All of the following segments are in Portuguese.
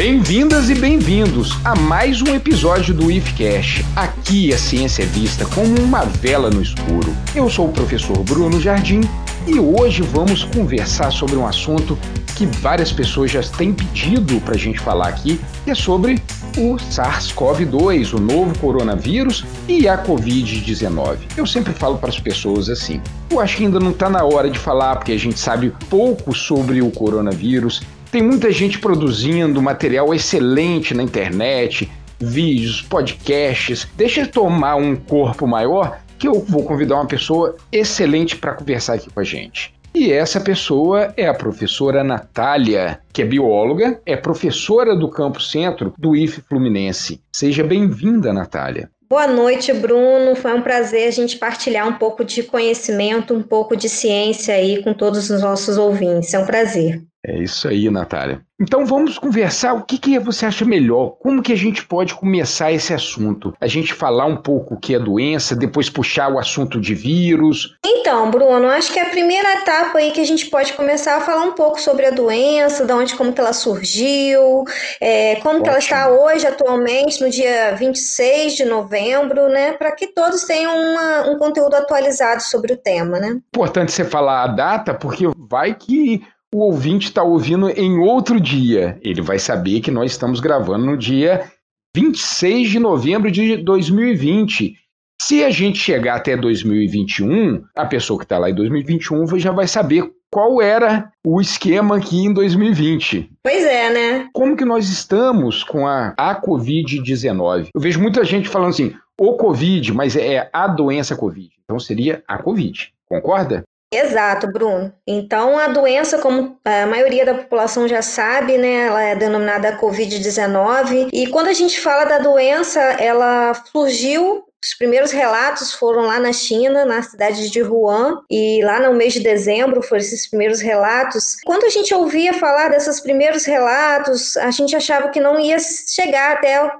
Bem-vindas e bem-vindos a mais um episódio do IFCast. Aqui a ciência é vista como uma vela no escuro. Eu sou o professor Bruno Jardim e hoje vamos conversar sobre um assunto que várias pessoas já têm pedido para a gente falar aqui, que é sobre o SARS-CoV-2, o novo coronavírus e a Covid-19. Eu sempre falo para as pessoas assim: eu acho que ainda não está na hora de falar, porque a gente sabe pouco sobre o coronavírus tem muita gente produzindo material excelente na internet, vídeos, podcasts. Deixa eu tomar um corpo maior que eu vou convidar uma pessoa excelente para conversar aqui com a gente. E essa pessoa é a professora Natália, que é bióloga, é professora do Campo Centro do IF Fluminense. Seja bem-vinda, Natália. Boa noite, Bruno. Foi um prazer a gente partilhar um pouco de conhecimento, um pouco de ciência aí com todos os nossos ouvintes. É um prazer. É isso aí, Natália. Então vamos conversar o que, que você acha melhor, como que a gente pode começar esse assunto? A gente falar um pouco o que é doença, depois puxar o assunto de vírus. Então, Bruno, acho que a primeira etapa aí que a gente pode começar a falar um pouco sobre a doença, de onde, como que ela surgiu, é, como Ótimo. que ela está hoje, atualmente, no dia 26 de novembro, né? Para que todos tenham uma, um conteúdo atualizado sobre o tema, né? Importante você falar a data, porque vai que o ouvinte está ouvindo em outro dia. Ele vai saber que nós estamos gravando no dia 26 de novembro de 2020. Se a gente chegar até 2021, a pessoa que está lá em 2021 já vai saber qual era o esquema aqui em 2020. Pois é, né? Como que nós estamos com a, a Covid-19? Eu vejo muita gente falando assim, o Covid, mas é a doença Covid. Então seria a Covid. Concorda? Exato, Bruno. Então, a doença, como a maioria da população já sabe, né, ela é denominada Covid-19. E quando a gente fala da doença, ela surgiu os primeiros relatos foram lá na China, na cidade de Wuhan, e lá no mês de dezembro foram esses primeiros relatos. Quando a gente ouvia falar desses primeiros relatos, a gente achava que não ia chegar até uh,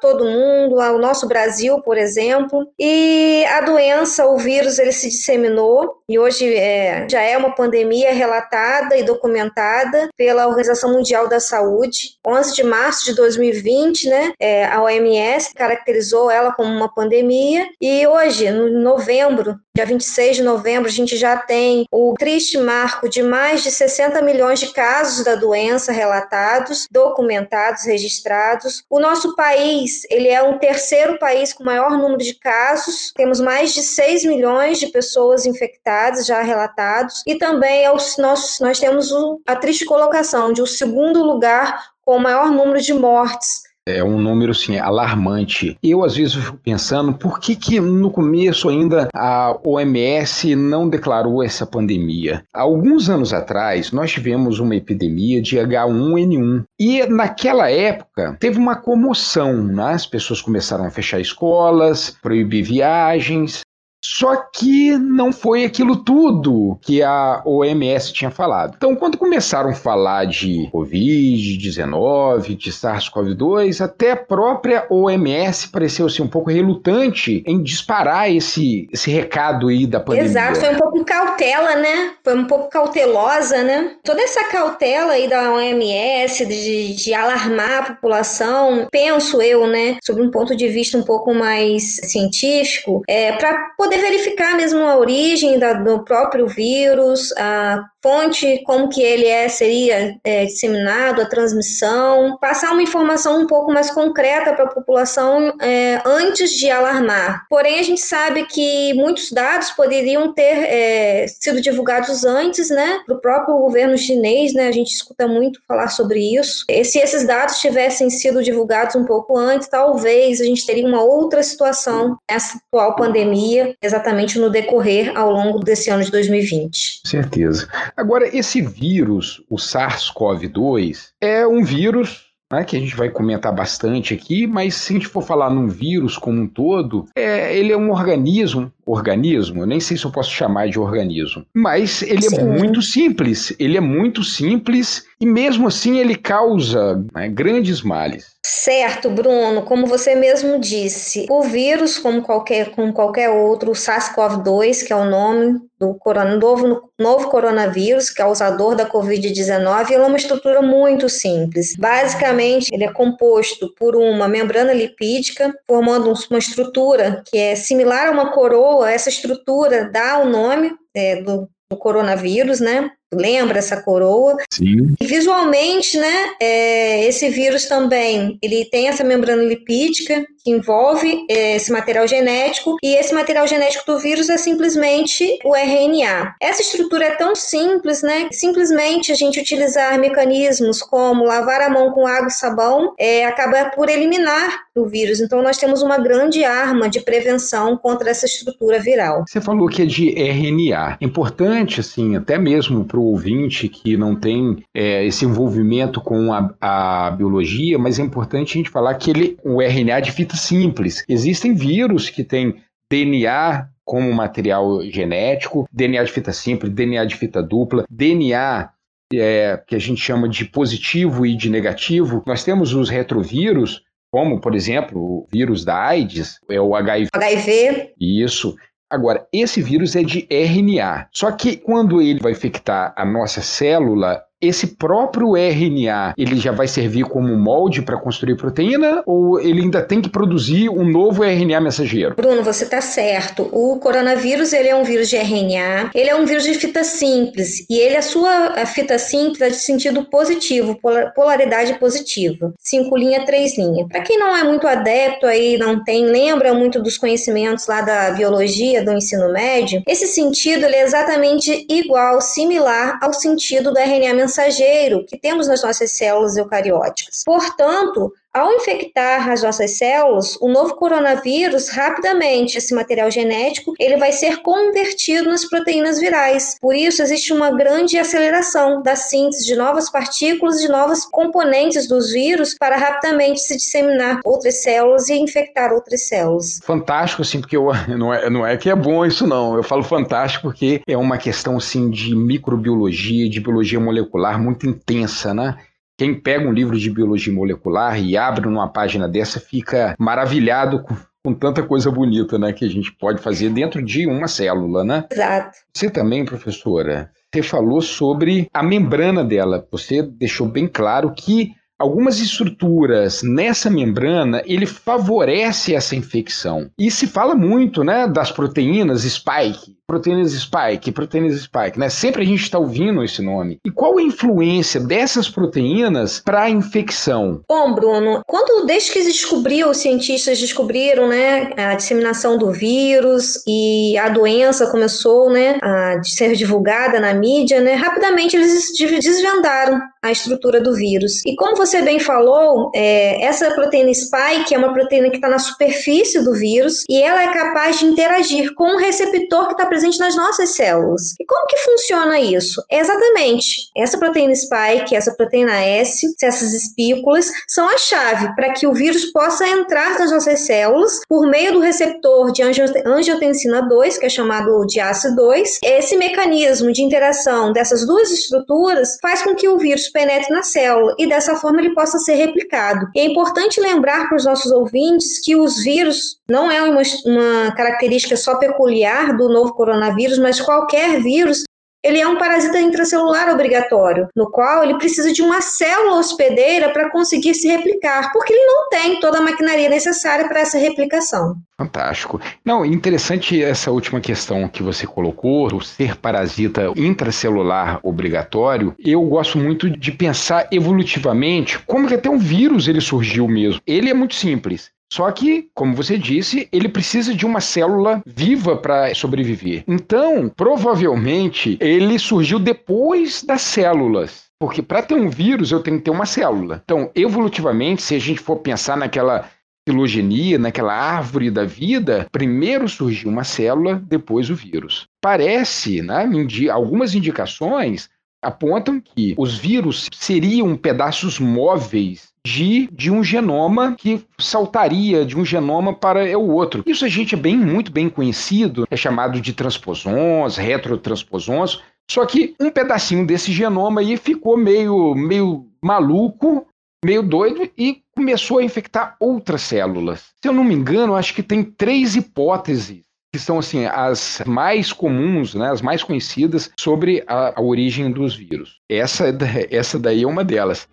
todo mundo, ao nosso Brasil, por exemplo. E a doença, o vírus, ele se disseminou e hoje é, já é uma pandemia relatada e documentada pela Organização Mundial da Saúde. 11 de março de 2020, né, é, a OMS caracterizou ela como uma pandemia pandemia. E hoje, no novembro, dia 26 de novembro, a gente já tem o triste marco de mais de 60 milhões de casos da doença relatados, documentados, registrados. O nosso país, ele é o terceiro país com maior número de casos. Temos mais de 6 milhões de pessoas infectadas já relatados e também é o nosso, nós temos a triste colocação de o segundo lugar com o maior número de mortes é um número assim, alarmante. Eu às vezes fico pensando por que, que no começo ainda a OMS não declarou essa pandemia. Alguns anos atrás nós tivemos uma epidemia de H1N1 e naquela época teve uma comoção, né? as pessoas começaram a fechar escolas, proibir viagens, só que não foi aquilo tudo que a OMS tinha falado. Então, quando começaram a falar de Covid-19, de SARS-CoV-2, até a própria OMS pareceu assim, um pouco relutante em disparar esse, esse recado aí da pandemia. Exato, foi um pouco cautela, né? Foi um pouco cautelosa, né? Toda essa cautela aí da OMS de, de alarmar a população, penso eu, né, sobre um ponto de vista um pouco mais científico, é para poder poder verificar mesmo a origem da, do próprio vírus, a fonte, como que ele é, seria é, disseminado, a transmissão, passar uma informação um pouco mais concreta para a população é, antes de alarmar. Porém, a gente sabe que muitos dados poderiam ter é, sido divulgados antes, né, para o próprio governo chinês, né, a gente escuta muito falar sobre isso. E se esses dados tivessem sido divulgados um pouco antes, talvez a gente teria uma outra situação nessa atual pandemia, exatamente no decorrer ao longo desse ano de 2020. Certeza. Agora, esse vírus, o SARS-CoV-2, é um vírus né, que a gente vai comentar bastante aqui, mas se a gente for falar num vírus como um todo, é, ele é um organismo organismo, nem sei se eu posso chamar de organismo, mas ele é Sim. é muito simples, ele é muito simples e mesmo assim ele causa né, grandes males. Certo, Bruno, como você mesmo disse, o vírus, como qualquer, como qualquer outro, o SARS-CoV-2, que é o nome do corona, novo, novo coronavírus, causador da Covid-19, ele é uma estrutura muito simples. Basicamente, ele é composto por uma membrana lipídica, formando uma estrutura que é similar a uma coroa. Essa estrutura dá o nome é, do, do coronavírus, né? lembra essa coroa. Sim. E visualmente, né, é, esse vírus também, ele tem essa membrana lipídica que envolve é, esse material genético e esse material genético do vírus é simplesmente o RNA. Essa estrutura é tão simples, né, simplesmente a gente utilizar mecanismos como lavar a mão com água e sabão é, acaba por eliminar o vírus. Então nós temos uma grande arma de prevenção contra essa estrutura viral. Você falou que é de RNA. Importante, assim, até mesmo para o ouvinte que não tem é, esse envolvimento com a, a, biologia, mas é importante a gente falar que ele, o RNA de fita simples. Existem vírus que têm DNA como material genético, DNA de fita simples, DNA de fita dupla, DNA é, que a gente chama de positivo e de negativo. Nós temos os retrovírus, como, por exemplo, o vírus da AIDS, é o HIV. HIV. Isso. Agora, esse vírus é de RNA. Só que quando ele vai infectar a nossa célula, esse próprio RNA ele já vai servir como molde para construir proteína ou ele ainda tem que produzir um novo RNA mensageiro? Bruno, você está certo. O coronavírus ele é um vírus de RNA, ele é um vírus de fita simples e ele a sua fita simples é de sentido positivo, polaridade positiva, cinco linha, três linha. Para quem não é muito adepto aí, não tem, lembra muito dos conhecimentos lá da biologia do ensino médio, esse sentido ele é exatamente igual, similar ao sentido do RNA mensageiro mensageiro que temos nas nossas células eucarióticas. Portanto, ao infectar as nossas células, o novo coronavírus, rapidamente, esse material genético, ele vai ser convertido nas proteínas virais. Por isso, existe uma grande aceleração da síntese de novas partículas, de novos componentes dos vírus, para rapidamente se disseminar outras células e infectar outras células. Fantástico, assim, porque eu, não, é, não é que é bom isso, não. Eu falo fantástico porque é uma questão, assim, de microbiologia, de biologia molecular muito intensa, né? Quem pega um livro de biologia molecular e abre numa página dessa fica maravilhado com, com tanta coisa bonita, né, que a gente pode fazer dentro de uma célula, né? Exato. Você também, professora, você falou sobre a membrana dela. Você deixou bem claro que algumas estruturas nessa membrana ele favorece essa infecção. E se fala muito, né, das proteínas spike, proteínas spike, proteínas spike, né? Sempre a gente está ouvindo esse nome. E qual a influência dessas proteínas para a infecção? Bom, Bruno, quando desde que descobriu, os cientistas descobriram, né, a disseminação do vírus e a doença começou, né, a ser divulgada na mídia, né, rapidamente eles desvendaram a estrutura do vírus. E como você bem falou, é, essa proteína spike é uma proteína que está na superfície do vírus e ela é capaz de interagir com o receptor que está presente nas nossas células. E como que funciona isso? É exatamente, essa proteína spike, essa proteína S, essas espículas, são a chave para que o vírus possa entrar nas nossas células por meio do receptor de angiotensina 2, que é chamado de ACE2. Esse mecanismo de interação dessas duas estruturas faz com que o vírus penetre na célula e dessa forma ele possa ser replicado. E é importante lembrar para os nossos ouvintes que os vírus não é uma, uma característica só peculiar do novo coronavírus, mas qualquer vírus ele é um parasita intracelular obrigatório, no qual ele precisa de uma célula hospedeira para conseguir se replicar, porque ele não tem toda a maquinaria necessária para essa replicação. Fantástico. Não, interessante essa última questão que você colocou, o ser parasita intracelular obrigatório. Eu gosto muito de pensar evolutivamente como que até um vírus ele surgiu mesmo. Ele é muito simples. Só que, como você disse, ele precisa de uma célula viva para sobreviver. Então, provavelmente, ele surgiu depois das células. Porque para ter um vírus, eu tenho que ter uma célula. Então, evolutivamente, se a gente for pensar naquela filogenia, naquela árvore da vida, primeiro surgiu uma célula, depois o vírus. Parece, né, algumas indicações apontam que os vírus seriam pedaços móveis de, de um genoma que saltaria de um genoma para o outro. Isso a gente é bem, muito bem conhecido, é chamado de transposons, retrotransposons, só que um pedacinho desse genoma aí ficou meio, meio maluco, meio doido e começou a infectar outras células. Se eu não me engano, acho que tem três hipóteses que são assim as mais comuns, né, as mais conhecidas sobre a, a origem dos vírus. Essa, essa daí é uma delas.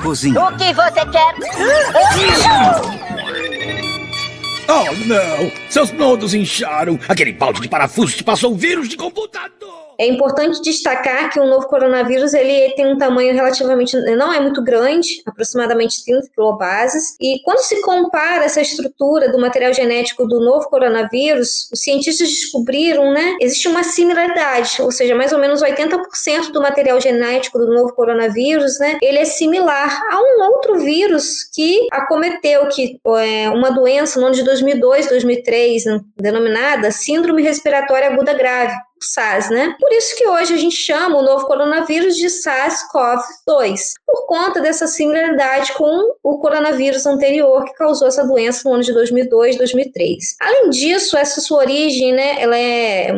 Cozinha. O que você quer? Oh, não! Seus nodos incharam! Aquele balde de parafuso te passou um vírus de computador! É importante destacar que o novo coronavírus ele tem um tamanho relativamente não é muito grande, aproximadamente 30 kilobases, e quando se compara essa estrutura do material genético do novo coronavírus, os cientistas descobriram, né, existe uma similaridade, ou seja, mais ou menos 80% do material genético do novo coronavírus, né, ele é similar a um outro vírus que acometeu que é, uma doença no ano de 2002, 2003, denominada síndrome respiratória aguda grave SARS, né? Por isso que hoje a gente chama o novo coronavírus de SARS-CoV-2, por conta dessa similaridade com o coronavírus anterior que causou essa doença no ano de 2002, 2003. Além disso, essa sua origem, né, ela é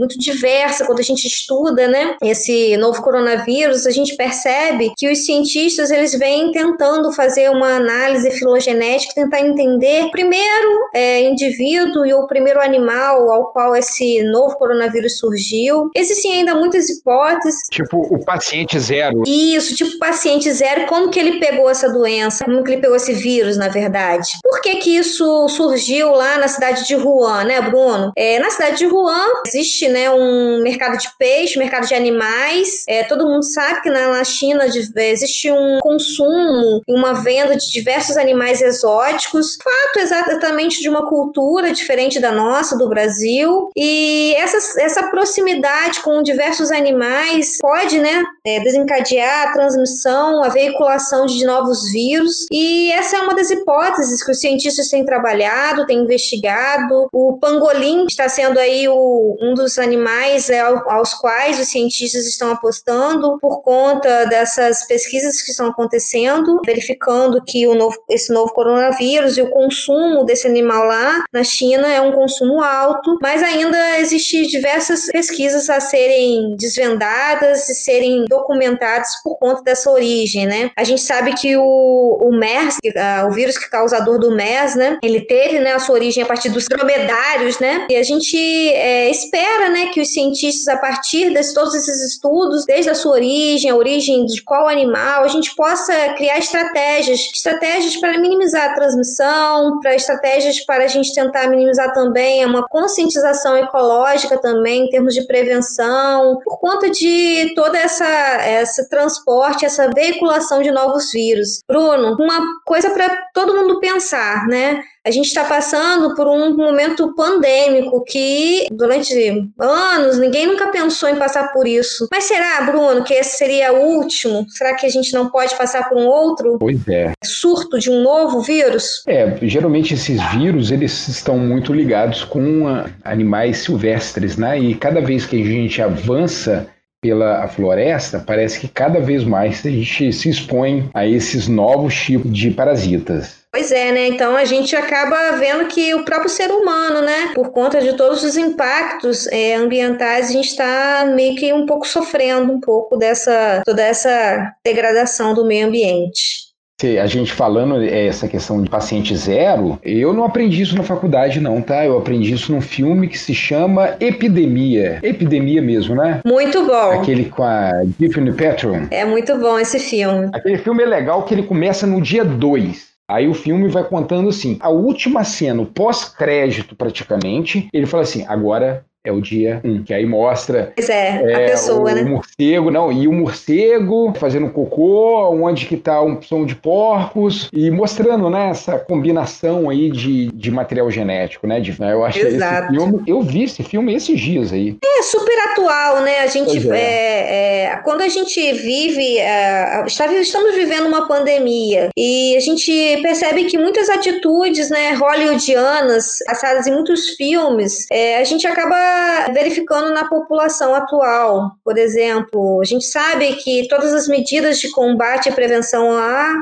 muito diversa quando a gente estuda, né, esse novo coronavírus, a gente percebe que os cientistas eles vêm tentando fazer uma análise filogenética, tentar entender o primeiro é, indivíduo e o primeiro animal ao qual esse novo coronavírus surgiu. Existem ainda muitas hipóteses. Tipo o paciente zero. Isso, tipo paciente zero, como que ele pegou essa doença, como que ele pegou esse vírus, na verdade. Por que que isso surgiu lá na cidade de Wuhan, né, Bruno? É, na cidade de Wuhan existe né, um mercado de peixe, mercado de animais. É, todo mundo sabe que na, na China existe um consumo e uma venda de diversos animais exóticos. Fato exatamente de uma cultura diferente da nossa, do Brasil. E essa, essa proximidade com diversos animais pode né, é, desencadear a transmissão, a veiculação de novos vírus. E essa é uma das hipóteses que os cientistas têm trabalhado, têm investigado. O pangolim está sendo aí o, um dos animais é, aos quais os cientistas estão apostando por conta dessas pesquisas que estão acontecendo, verificando que o novo, esse novo coronavírus e o consumo desse animal lá na China é um consumo alto, mas ainda existem diversas pesquisas a serem desvendadas e serem documentadas por conta dessa origem, né? A gente sabe que o, o MERS, o vírus que causador do MERS, né? Ele teve né, a sua origem a partir dos dromedários, né? E a gente é, espera né, que os cientistas, a partir de todos esses estudos, desde a sua origem, a origem de qual animal, a gente possa criar estratégias, estratégias para minimizar a transmissão, para estratégias para a gente tentar minimizar também uma conscientização ecológica também, em termos de prevenção, por conta de toda essa esse transporte, essa veiculação de novos vírus. Bruno, uma coisa para todo mundo pensar, né? A gente está passando por um momento pandêmico que durante anos ninguém nunca pensou em passar por isso. Mas será, Bruno, que esse seria o último? Será que a gente não pode passar por um outro? Pois é. Surto de um novo vírus? É, geralmente esses vírus eles estão muito ligados com ah, animais silvestres, né? E cada vez que a gente avança pela floresta, parece que cada vez mais a gente se expõe a esses novos tipos de parasitas. Pois é, né? Então a gente acaba vendo que o próprio ser humano, né, por conta de todos os impactos é, ambientais, a gente está meio que um pouco sofrendo um pouco dessa toda essa degradação do meio ambiente a gente falando é, essa questão de paciente zero, eu não aprendi isso na faculdade, não, tá? Eu aprendi isso num filme que se chama Epidemia. Epidemia mesmo, né? Muito bom. Aquele com a Tiffany Petron. É muito bom esse filme. Aquele filme é legal que ele começa no dia 2. Aí o filme vai contando assim, a última cena, o pós-crédito praticamente, ele fala assim, agora é o dia 1, um, que aí mostra pois é, é, a pessoa, o, né? O morcego, não, e o morcego fazendo cocô, onde que tá um som de porcos, e mostrando, né, essa combinação aí de, de material genético, né? De, eu acho Exato. esse filme, eu vi esse filme esses dias aí. É super atual, né? A gente, é. É, é, quando a gente vive, é, estamos vivendo uma pandemia, e a gente percebe que muitas atitudes, né, hollywoodianas, passadas em muitos filmes, é, a gente acaba verificando na população atual. Por exemplo, a gente sabe que todas as medidas de combate e prevenção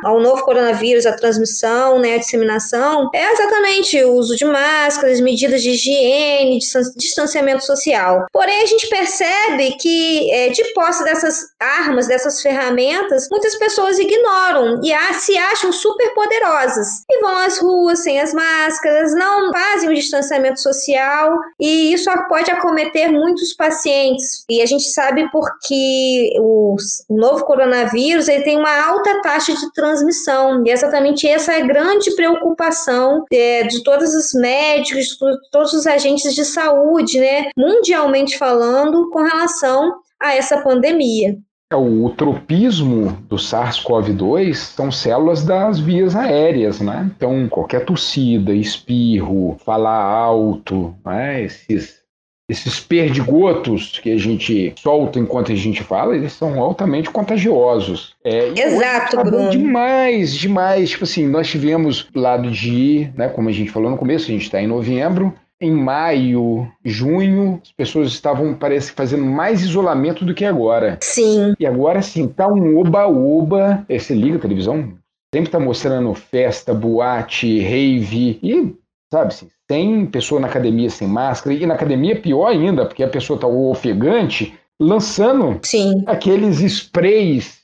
ao novo coronavírus, a transmissão, né, a disseminação, é exatamente o uso de máscaras, medidas de higiene, distanciamento social. Porém, a gente percebe que, é, de posse dessas armas, dessas ferramentas, muitas pessoas ignoram e se acham super poderosas e vão às ruas sem as máscaras, não fazem o distanciamento social e isso pode acometer muitos pacientes. E a gente sabe porque o novo coronavírus ele tem uma alta taxa de transmissão e exatamente essa é a grande preocupação é, de todos os médicos, de todos os agentes de saúde, né, mundialmente falando, com relação a essa pandemia. É, o tropismo do SARS-CoV-2 são células das vias aéreas, né? Então, qualquer tossida, espirro, falar alto, né? esses, esses perdigotos que a gente solta enquanto a gente fala, eles são altamente contagiosos. É, Exato, Bruno. Demais, demais. Tipo assim, nós tivemos lado de, né, como a gente falou no começo, a gente está em novembro, em maio, junho, as pessoas estavam, parece, fazendo mais isolamento do que agora. Sim. E agora, sim, tá um oba-oba. Você liga a televisão, sempre tá mostrando festa, boate, rave e, sabe, assim, tem pessoa na academia sem máscara. E na academia, pior ainda, porque a pessoa tá ofegante, lançando sim. aqueles sprays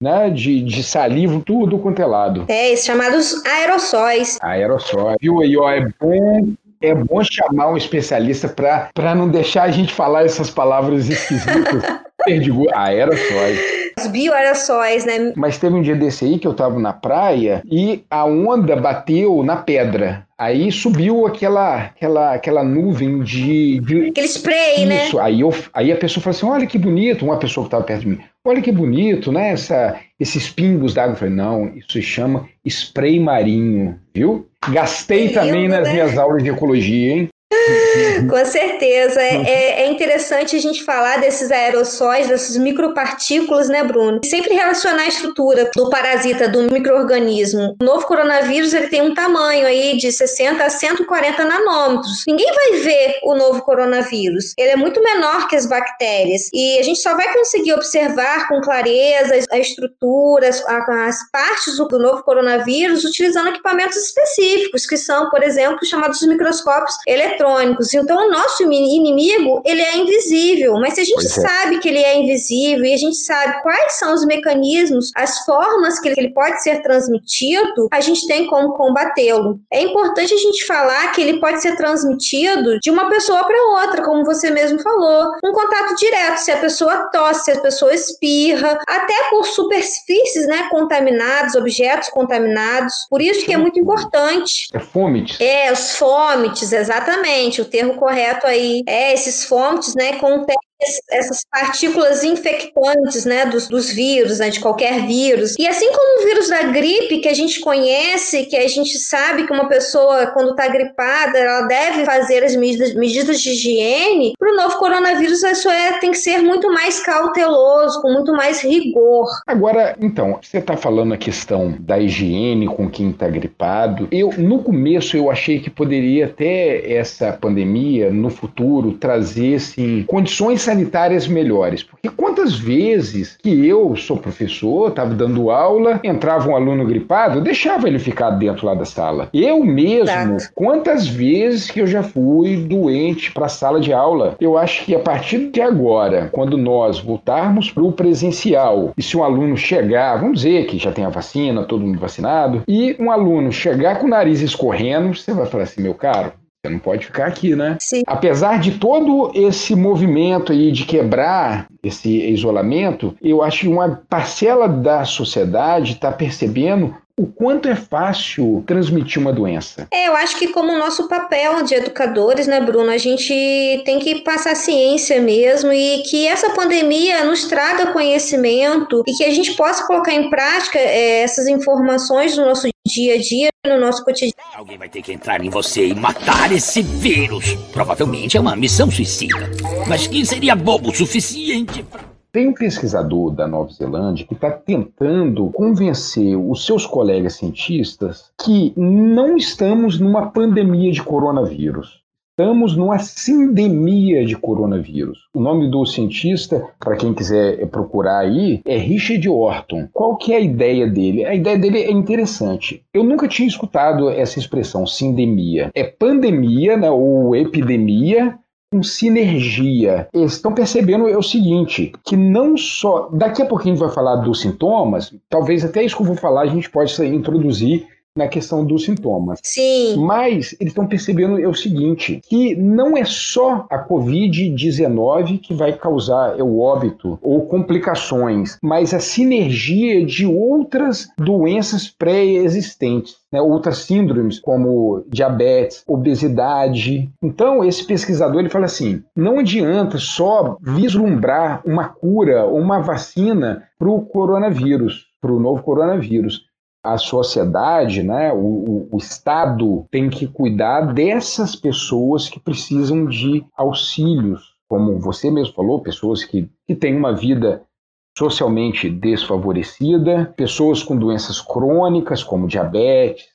né, de, de saliva, tudo quanto é lado. É, esses chamados aerossóis. Aerossóis. Viu aí, ó, é bom é bom chamar um especialista para não deixar a gente falar essas palavras esquisitas. Perdigo, aerossóis. Os bioaerossóis, né? Mas teve um dia desse aí que eu tava na praia e a onda bateu na pedra. Aí subiu aquela, aquela, aquela nuvem de, de... Aquele spray, Isso. né? Isso. Aí, eu, aí a pessoa falou assim: olha que bonito. Uma pessoa que estava perto de mim: olha que bonito, né? Essa, esses pingos d'água. Eu falei: não, isso se chama spray marinho, viu? Gastei também nas né? minhas aulas de ecologia, hein? Com certeza. É, é, é, interessante a gente falar desses aerossóis, dessas micropartículas, né, Bruno? E sempre relacionar a estrutura do parasita, do microorganismo. O novo coronavírus ele tem um tamanho aí de 60 a 140 nanômetros. Ninguém vai ver o novo coronavírus. Ele é muito menor que as bactérias. E a gente só vai conseguir observar com clareza a estrutura, as, as partes do novo coronavírus utilizando equipamentos específicos, que são, por exemplo, chamados microscópios eletrônicos eletrônicos. Então, o nosso inimigo, ele é invisível, mas se a gente é. sabe que ele é invisível e a gente sabe quais são os mecanismos, as formas que ele pode ser transmitido, a gente tem como combatê-lo. É importante a gente falar que ele pode ser transmitido de uma pessoa para outra, como você mesmo falou, um contato direto, se a pessoa tosse, se a pessoa espirra, até por superfícies, né, contaminadas, objetos contaminados. Por isso que é muito importante. É fômites. É, os fômites, exatamente O termo correto aí é esses fontes, né, contém essas partículas infectantes, né, dos, dos vírus, né, de qualquer vírus. E assim como o vírus da gripe, que a gente conhece, que a gente sabe que uma pessoa, quando está gripada, ela deve fazer as medidas, medidas de higiene, para o novo coronavírus isso é, tem que ser muito mais cauteloso, com muito mais rigor. Agora, então, você está falando a questão da higiene com quem está gripado. Eu, no começo, eu achei que poderia até essa pandemia, no futuro, trazer, assim, condições sanitárias melhores. Porque quantas vezes que eu sou professor, estava dando aula, entrava um aluno gripado, eu deixava ele ficar dentro lá da sala. Eu mesmo, Exato. quantas vezes que eu já fui doente para a sala de aula? Eu acho que a partir de agora, quando nós voltarmos para o presencial, e se um aluno chegar, vamos dizer que já tem a vacina, todo mundo vacinado, e um aluno chegar com o nariz escorrendo, você vai falar assim, meu caro, você não pode ficar aqui, né? Sim. Apesar de todo esse movimento aí de quebrar esse isolamento, eu acho que uma parcela da sociedade está percebendo o quanto é fácil transmitir uma doença? É, eu acho que como nosso papel de educadores, né, Bruno, a gente tem que passar ciência mesmo e que essa pandemia nos traga conhecimento e que a gente possa colocar em prática é, essas informações no nosso dia a dia, no nosso cotidiano. Alguém vai ter que entrar em você e matar esse vírus. Provavelmente é uma missão suicida, mas que seria bobo o suficiente para tem um pesquisador da Nova Zelândia que está tentando convencer os seus colegas cientistas que não estamos numa pandemia de coronavírus. estamos numa sindemia de coronavírus. O nome do cientista, para quem quiser procurar aí, é Richard Orton. Qual que é a ideia dele? A ideia dele é interessante. Eu nunca tinha escutado essa expressão, sindemia. É pandemia, né, ou epidemia, com sinergia. Estão percebendo é o seguinte, que não só... Daqui a pouquinho a gente vai falar dos sintomas, talvez até isso que eu vou falar a gente pode introduzir na questão dos sintomas. Sim. Mas eles estão percebendo é o seguinte, que não é só a COVID-19 que vai causar o óbito ou complicações, mas a sinergia de outras doenças pré-existentes. Né, outras síndromes como diabetes, obesidade. Então, esse pesquisador ele fala assim: não adianta só vislumbrar uma cura ou uma vacina para o coronavírus, para o novo coronavírus a sociedade, né, o, o, Estado tem que cuidar dessas pessoas que precisam de auxílios, como você mesmo falou, pessoas que, que têm uma vida socialmente desfavorecida, pessoas com doenças crônicas como diabetes,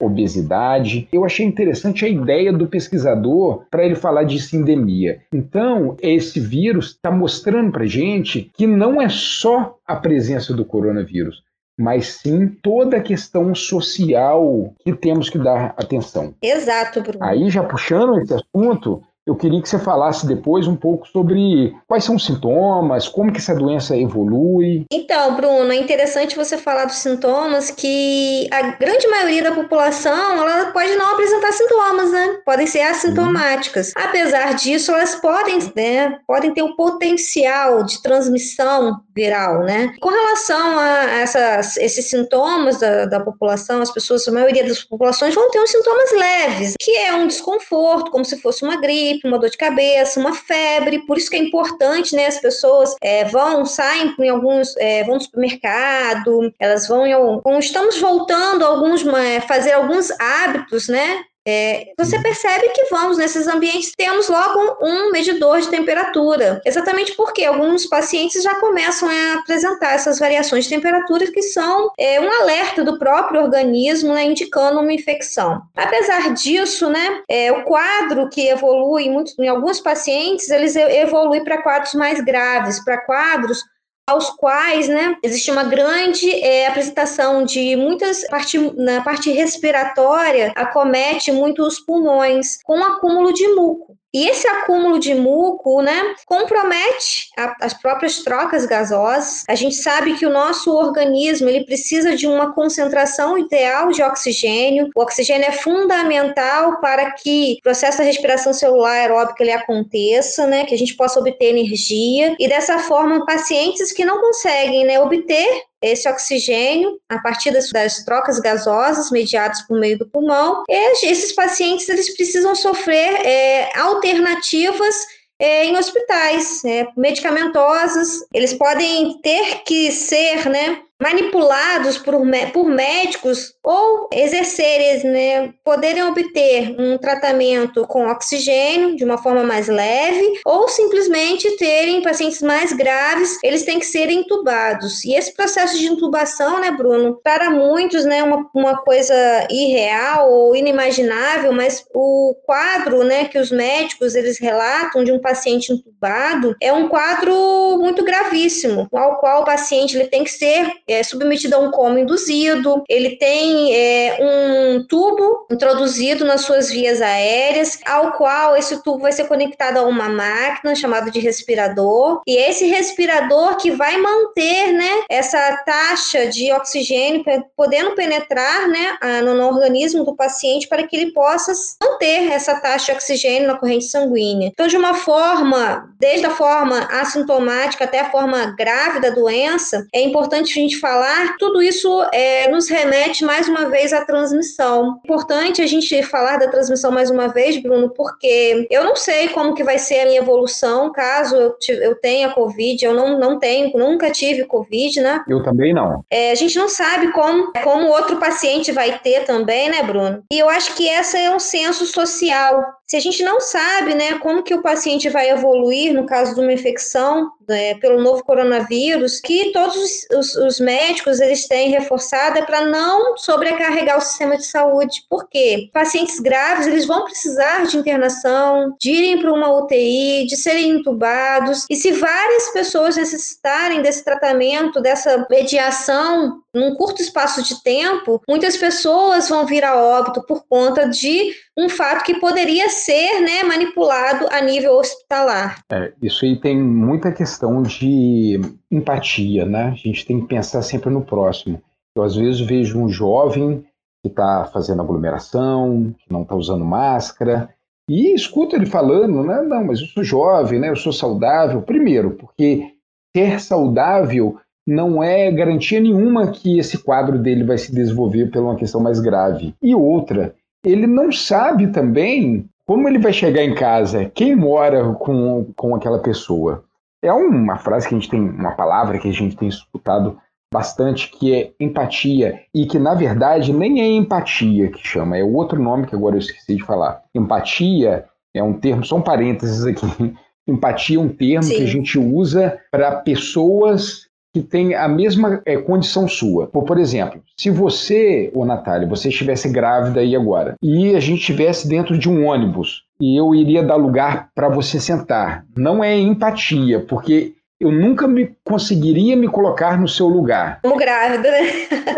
obesidade. Eu achei interessante a ideia do pesquisador para ele falar de sindemia. Então, esse vírus está mostrando para gente que não é só a presença do coronavírus, mas sim toda a questão social que temos que dar atenção. Exato, Bruno. Aí, já puxando esse assunto, eu queria que você falasse depois um pouco sobre quais são os sintomas, como que essa doença evolui. Então, Bruno, é interessante você falar dos sintomas que a grande maioria da população ela pode não apresentar sintomas, né? Podem ser assintomáticas. Uhum. Apesar disso, elas podem, né, podem ter o potencial de transmissão viral, né? Com relação a essas, esses sintomas da, da população, as pessoas, a maioria das populações vão ter uns sintomas leves, que é um desconforto, como se fosse uma gripe, uma dor de cabeça, uma febre. Por isso que é importante, né? As pessoas é, vão, saem em alguns, é, vão no supermercado, elas vão em algum, estamos voltando a alguns, é, fazer alguns hábitos, né? É, você percebe que vamos nesses ambientes, temos logo um medidor de temperatura. Exatamente porque alguns pacientes já começam a apresentar essas variações de temperatura que são é, um alerta do próprio organismo, né, indicando uma infecção. Apesar disso, né, é, o quadro que evolui muito, em alguns pacientes, eles evoluem para quadros mais graves, para quadros aos quais né, existe uma grande é, apresentação de muitas parte, na parte respiratória acomete muitos pulmões com acúmulo de muco. E esse acúmulo de muco, né, compromete a, as próprias trocas gasosas. A gente sabe que o nosso organismo ele precisa de uma concentração ideal de oxigênio. O oxigênio é fundamental para que o processo da respiração celular aeróbica ele aconteça, né, que a gente possa obter energia. E dessa forma, pacientes que não conseguem, né, obter esse oxigênio a partir das, das, trocas gasosas mediadas por meio do pulmão. E esses pacientes eles precisam sofrer é, alternativas é, em hospitais é, medicamentosas. Eles podem ter que ser, né, manipulados por, por médicos ou exercerem, né, poderem obter um tratamento com oxigênio de uma forma mais leve ou simplesmente terem pacientes mais graves, eles têm que ser intubados. E esse processo de intubação, né, Bruno, para muitos, né, uma, uma coisa irreal ou inimaginável, mas o quadro, né, que os médicos eles relatam de um paciente intubado é um quadro muito gravíssimo, ao qual o paciente ele tem que ser é submetido a um coma induzido, ele tem é, um tubo introduzido nas suas vias aéreas, ao qual esse tubo vai ser conectado a uma máquina chamada de respirador, e esse respirador que vai manter né, essa taxa de oxigênio podendo penetrar né, no, no organismo do paciente para que ele possa manter essa taxa de oxigênio na corrente sanguínea. Então, de uma forma, desde a forma assintomática até a forma grave da doença, é importante a gente falar, tudo isso é, nos remete mais uma vez à transmissão. Importante a gente falar da transmissão mais uma vez, Bruno, porque eu não sei como que vai ser a minha evolução caso eu, eu tenha Covid, eu não, não tenho, nunca tive Covid, né? Eu também não. É, a gente não sabe como, como outro paciente vai ter também, né, Bruno? E eu acho que essa é um senso social se a gente não sabe, né, como que o paciente vai evoluir no caso de uma infecção né, pelo novo coronavírus, que todos os, os, os médicos eles têm reforçada para não sobrecarregar o sistema de saúde. Por quê? Pacientes graves eles vão precisar de internação, de irem para uma UTI, de serem intubados. E se várias pessoas necessitarem desse tratamento, dessa mediação num curto espaço de tempo, muitas pessoas vão vir a óbito por conta de um fato que poderia ser né, manipulado a nível hospitalar. É, isso aí tem muita questão de empatia, né? A gente tem que pensar sempre no próximo. Eu às vezes vejo um jovem que está fazendo aglomeração, que não está usando máscara, e escuto ele falando, né? Não, mas eu sou jovem, né? Eu sou saudável. Primeiro, porque ser saudável não é garantia nenhuma que esse quadro dele vai se desenvolver por uma questão mais grave. E outra, ele não sabe também como ele vai chegar em casa, quem mora com, com aquela pessoa. É uma frase que a gente tem, uma palavra que a gente tem escutado bastante, que é empatia, e que na verdade nem é empatia que chama, é outro nome que agora eu esqueci de falar. Empatia é um termo, são parênteses aqui. Empatia é um termo Sim. que a gente usa para pessoas que tem a mesma é, condição sua. Por, por exemplo, se você, ô Natália, você estivesse grávida aí agora e a gente estivesse dentro de um ônibus e eu iria dar lugar para você sentar, não é empatia, porque eu nunca me conseguiria me colocar no seu lugar. Como grávida, né?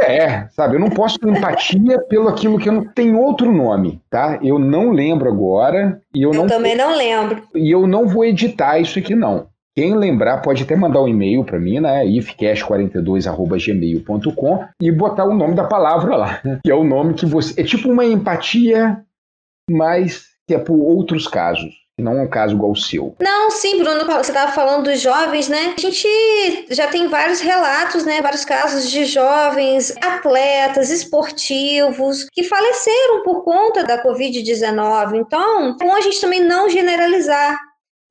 É, sabe, eu não posso ter empatia pelo aquilo que eu não tem outro nome, tá? Eu não lembro agora e eu, eu não também não lembro. E eu não vou editar isso aqui não. Quem lembrar pode até mandar um e-mail para mim, né? ifcash42@gmail.com e botar o nome da palavra lá, que é o nome que você é tipo uma empatia, mas que é por outros casos. Não é um caso igual o seu. Não, sim, Bruno, você estava falando dos jovens, né? A gente já tem vários relatos, né? Vários casos de jovens, atletas, esportivos, que faleceram por conta da Covid-19. Então, é bom a gente também não generalizar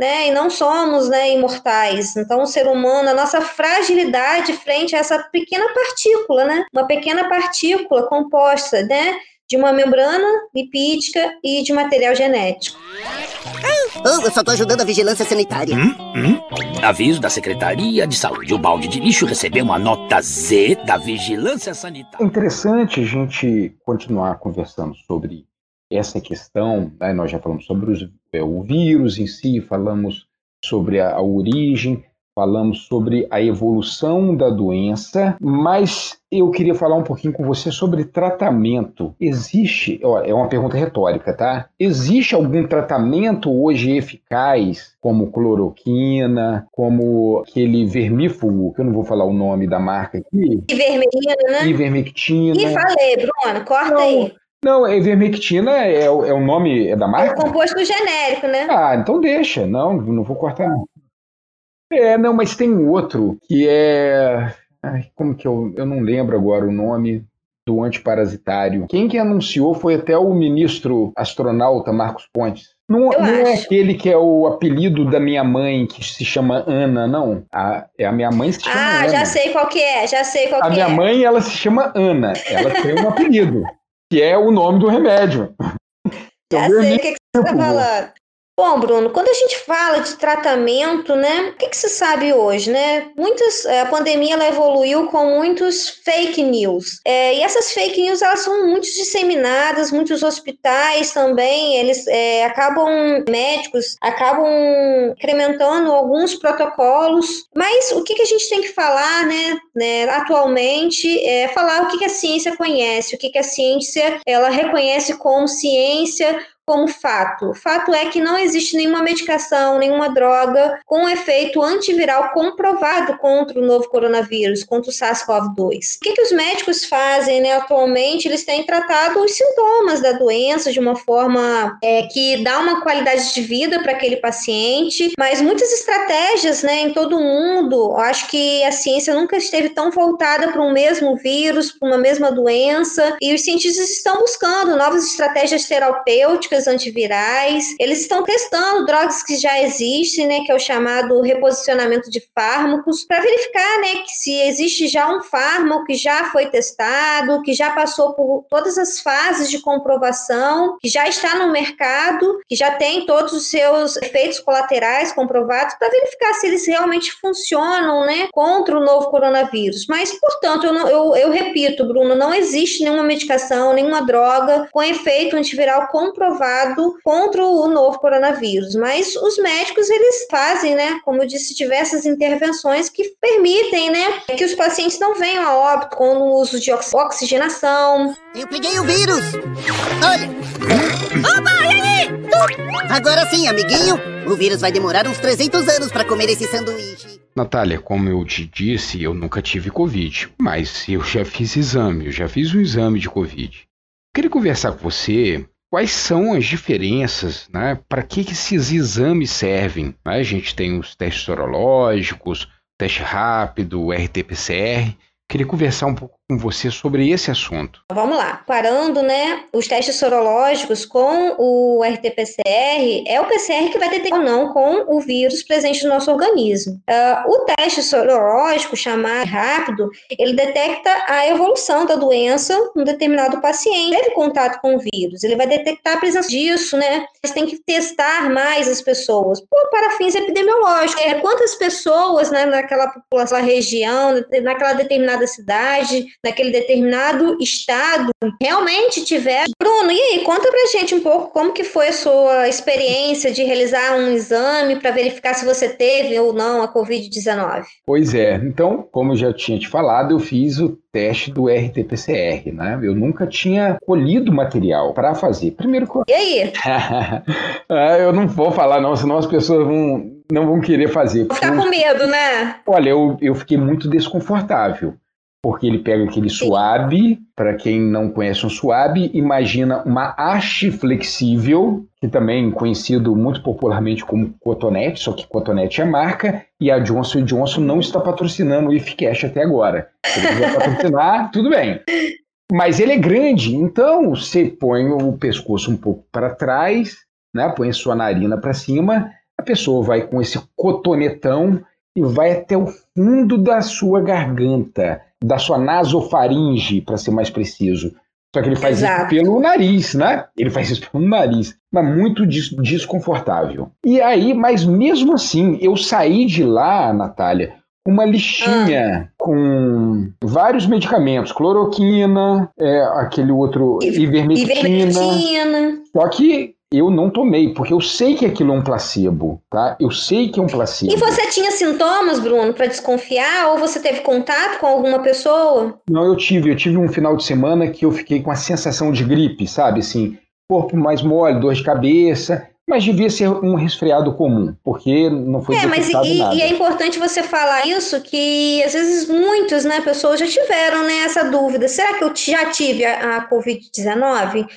né? E não somos, né, imortais. Então, o ser humano, a nossa fragilidade frente a essa pequena partícula, né? Uma pequena partícula composta, né? De uma membrana lipídica e de material genético. Oh, eu só tô ajudando a vigilância sanitária. Hum, hum. Aviso da Secretaria de Saúde. O balde de lixo recebeu uma nota Z da vigilância sanitária. É interessante a gente continuar conversando sobre essa questão, né, nós já falamos sobre os, é, o vírus em si, falamos sobre a, a, origem, falamos sobre a evolução da doença, mas eu queria falar um pouquinho com você sobre tratamento. Existe, ó, é uma pergunta retórica, tá? Existe algum tratamento hoje eficaz, como cloroquina, como aquele vermífugo, que eu não vou falar o nome da marca aqui. Ivermectina, né? Ivermectina. E falei, Bruno, corta não, aí. Não, ivermectina é, é, o nome é da marca? É composto genérico, né? Ah, então deixa. Não, não vou cortar não. É, não, mas tem outro que é... Ai, como que eu... Eu não lembro agora o nome do antiparasitário. Quem que anunciou foi até o ministro astronauta Marcos Pontes. Não, não é aquele que é o apelido da minha mãe, que se chama Ana, não. A, é a minha mãe se chama ah, Ana. Ah, já sei qual que é, já sei qual a que é. A minha mãe, ela se chama Ana. Ela tem um apelido que é o nome do remédio. Já sei o que, que você está falando. Bom, Bruno, quando a gente fala de tratamento, né, o que, que se sabe hoje, né? Muitas, é, a pandemia ela evoluiu com muitos fake news. É, e essas fake news elas são muito disseminadas, muitos hospitais também, eles é, acabam, médicos acabam incrementando alguns protocolos. Mas o que, que a gente tem que falar, né, né atualmente, é falar o que, que a ciência conhece, o que, que a ciência ela reconhece como ciência como fato. O fato é que não existe nenhuma medicação, nenhuma droga com efeito antiviral comprovado contra o novo coronavírus, contra o SARS-CoV-2. O que, que os médicos fazem né, atualmente? Eles têm tratado os sintomas da doença de uma forma é, que dá uma qualidade de vida para aquele paciente, mas muitas estratégias né, em todo o mundo. Eu acho que a ciência nunca esteve tão voltada para um mesmo vírus, para uma mesma doença, e os cientistas estão buscando novas estratégias terapêuticas antivirais. Eles estão testando drogas que já existem, né, que é o chamado reposicionamento de fármacos, para verificar, né, que se existe já um fármaco que já foi testado, que já passou por todas as fases de comprovação, que já está no mercado, que já tem todos os seus efeitos colaterais comprovados, para verificar se eles realmente funcionam, né, contra o novo coronavírus. Mas, portanto, eu, não, eu, eu repito, Bruno, não existe nenhuma medicação, nenhuma droga com efeito antiviral comprovado contra o novo coronavírus. Mas os médicos, eles fazem, né, como eu disse, diversas intervenções que permitem, né, que os pacientes não venham a óbito com o uso de oxigenação. Eu peguei o vírus! Olha! Opa, e aí? Agora sim, amiguinho! O vírus vai demorar uns 300 anos para comer esse sanduíche. Natália, como eu te disse, eu nunca tive Covid, mas eu já fiz exame, eu já fiz um exame de Covid. Queria conversar com você quais são as diferenças, né? Para que, que esses exames servem? Né? A gente tem os testes sorológicos, teste rápido, RT-PCR. Queria conversar um pouco com você sobre esse assunto. Vamos lá. Parando, né, os testes sorológicos com o RT-PCR, é o PCR que vai detectar ou não com o vírus presente no nosso organismo. Uh, o teste sorológico, chamado rápido, ele detecta a evolução da doença num determinado paciente. Teve contato com o vírus, ele vai detectar a presença disso, né? Você tem que testar mais as pessoas, por, para fins epidemiológicos. É, quantas pessoas, né, naquela população, naquela região, naquela determinada cidade, naquele determinado estado realmente tiver. Bruno, e aí, conta pra gente um pouco como que foi a sua experiência de realizar um exame para verificar se você teve ou não a Covid-19. Pois é, então, como eu já tinha te falado, eu fiz o teste do RT-PCR, né? Eu nunca tinha colhido material para fazer. Primeiro E aí? Ah, eu não vou falar não, senão as pessoas vão não vão querer fazer. Vou ficar com medo, né? Olha, eu, eu fiquei muito desconfortável porque ele pega aquele suave, para quem não conhece um suave, imagina uma haste flexível, que também é conhecido muito popularmente como cotonete, só que cotonete é marca, e a Johnson Johnson não está patrocinando o IFCash até agora. Se ele quiser patrocinar, tudo bem. Mas ele é grande, então você põe o pescoço um pouco para trás, né? põe a sua narina para cima, a pessoa vai com esse cotonetão e vai até o fundo da sua garganta da sua nasofaringe, para ser mais preciso. Só que ele faz Exato. isso pelo nariz, né? Ele faz isso pelo nariz. Mas muito des desconfortável. E aí, mas mesmo assim, eu saí de lá, Natália, uma listinha ah. com vários medicamentos, cloroquina, é, aquele outro ivermectina. ivermectina. Só que eu não tomei, porque eu sei que aquilo é um placebo, tá? Eu sei que é um placebo. E você tinha sintomas, Bruno, para desconfiar? Ou você teve contato com alguma pessoa? Não, eu tive. Eu tive um final de semana que eu fiquei com a sensação de gripe, sabe? Assim, corpo mais mole, dor de cabeça. Mas devia ser um resfriado comum, porque não foi É, mas e, nada. e é importante você falar isso, que às vezes muitos, né, pessoas já tiveram né, essa dúvida. Será que eu já tive a, a Covid-19?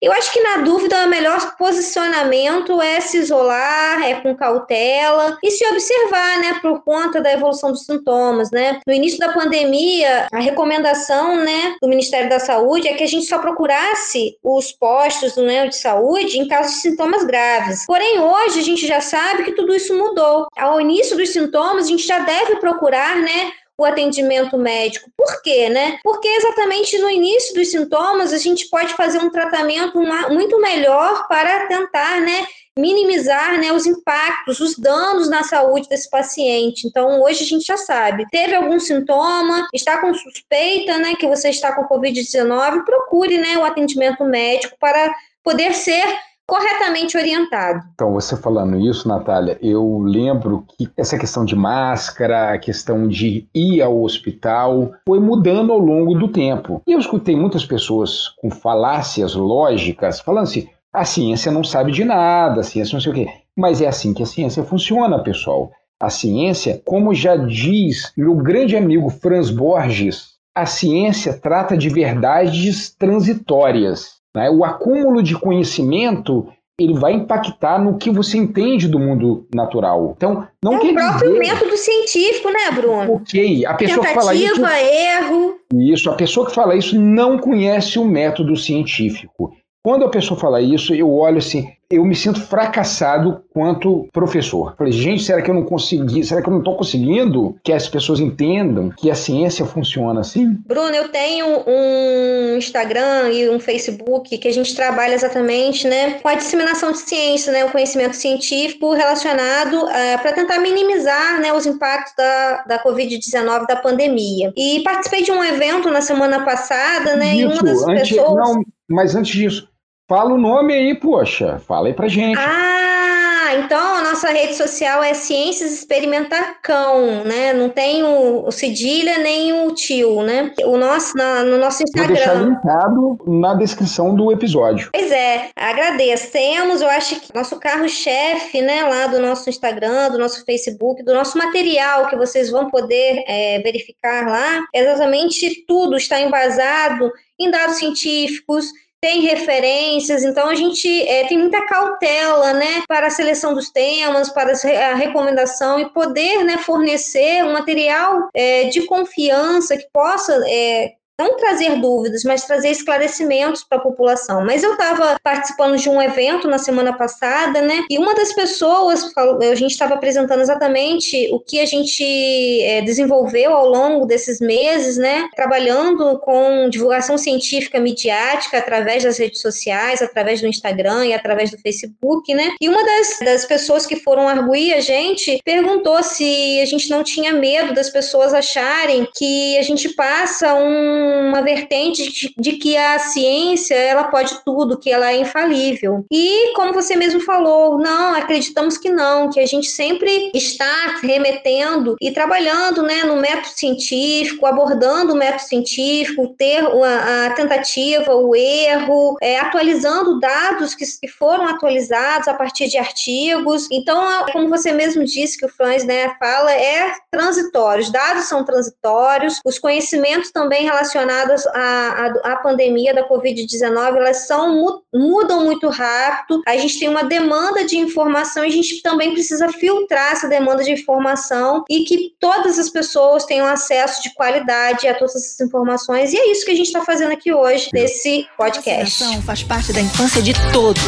Eu acho que na dúvida o melhor posicionamento é se isolar, é com cautela e se observar, né, por conta da evolução dos sintomas, né? No início da pandemia, a recomendação, né, do Ministério da Saúde é que a gente só procurasse os postos né, de saúde em caso de sintomas graves. Porém, hoje a gente já sabe que tudo isso mudou. Ao início dos sintomas, a gente já deve procurar, né, o atendimento médico. Por quê, né? Porque exatamente no início dos sintomas a gente pode fazer um tratamento muito melhor para tentar, né, minimizar né, os impactos, os danos na saúde desse paciente. Então, hoje a gente já sabe. Teve algum sintoma, está com suspeita né, que você está com Covid-19, procure né, o atendimento médico para poder ser corretamente orientado. Então, você falando isso, Natália, eu lembro que essa questão de máscara, a questão de ir ao hospital, foi mudando ao longo do tempo. E eu escutei muitas pessoas com falácias lógicas falando assim: a ciência não sabe de nada, a ciência não sei o quê. Mas é assim que a ciência funciona, pessoal. A ciência, como já diz meu grande amigo Franz Borges, a ciência trata de verdades transitórias. Né? O acúmulo de conhecimento ele vai impactar no que você entende do mundo natural. Então, não é quer o próprio dizer... método científico, né, Bruno? Ok, a pessoa Tentativa, que fala isso... erro... Isso, a pessoa que fala isso não conhece o método científico. Quando a pessoa fala isso, eu olho assim, eu me sinto fracassado quanto professor. Falei, gente, será que eu não consegui? Será que eu não estou conseguindo que as pessoas entendam que a ciência funciona assim? Bruno, eu tenho um Instagram e um Facebook que a gente trabalha exatamente, né, com a disseminação de ciência, né, o conhecimento científico relacionado uh, eh, para tentar minimizar, né, os impactos da, da Covid-19, da pandemia. E participei de um evento na semana passada, né, Isso, e uma das antes, pessoas... Não, mas antes disso, Fala o nome aí, poxa. Fala aí pra gente. Ah, então a nossa rede social é Ciências Experimentar Cão, né? Não tem o, o cedilha nem o tio, né? O nosso, na, no nosso Instagram. Vou deixar linkado na descrição do episódio. Pois é, agradeço. Temos, eu acho que nosso carro-chefe, né, lá do nosso Instagram, do nosso Facebook, do nosso material que vocês vão poder é, verificar lá, exatamente tudo está embasado em dados científicos, tem referências, então a gente é, tem muita cautela, né, para a seleção dos temas, para a recomendação e poder, né, fornecer um material é, de confiança que possa é, não trazer dúvidas, mas trazer esclarecimentos para a população. Mas eu estava participando de um evento na semana passada, né? E uma das pessoas, a gente estava apresentando exatamente o que a gente é, desenvolveu ao longo desses meses, né? Trabalhando com divulgação científica midiática através das redes sociais, através do Instagram e através do Facebook, né? E uma das, das pessoas que foram arguir a gente perguntou se a gente não tinha medo das pessoas acharem que a gente passa um uma vertente de, que a ciência ela pode tudo, que ela é infalível. E como você mesmo falou, não, acreditamos que não, que a gente sempre está remetendo e trabalhando né, no método científico, abordando o método científico, ter a, a tentativa, o erro, é, atualizando dados que, que, foram atualizados a partir de artigos. Então, como você mesmo disse que o Franz né, fala, é transitório, os dados são transitórios, os conhecimentos também relacionados relacionadas à, à, à pandemia da Covid-19, elas são, mudam muito rápido, a gente tem uma demanda de informação e a gente também precisa filtrar essa demanda de informação e que todas as pessoas tenham acesso de qualidade a todas essas informações. E é isso que a gente está fazendo aqui hoje, nesse podcast. A faz parte da infância de todos.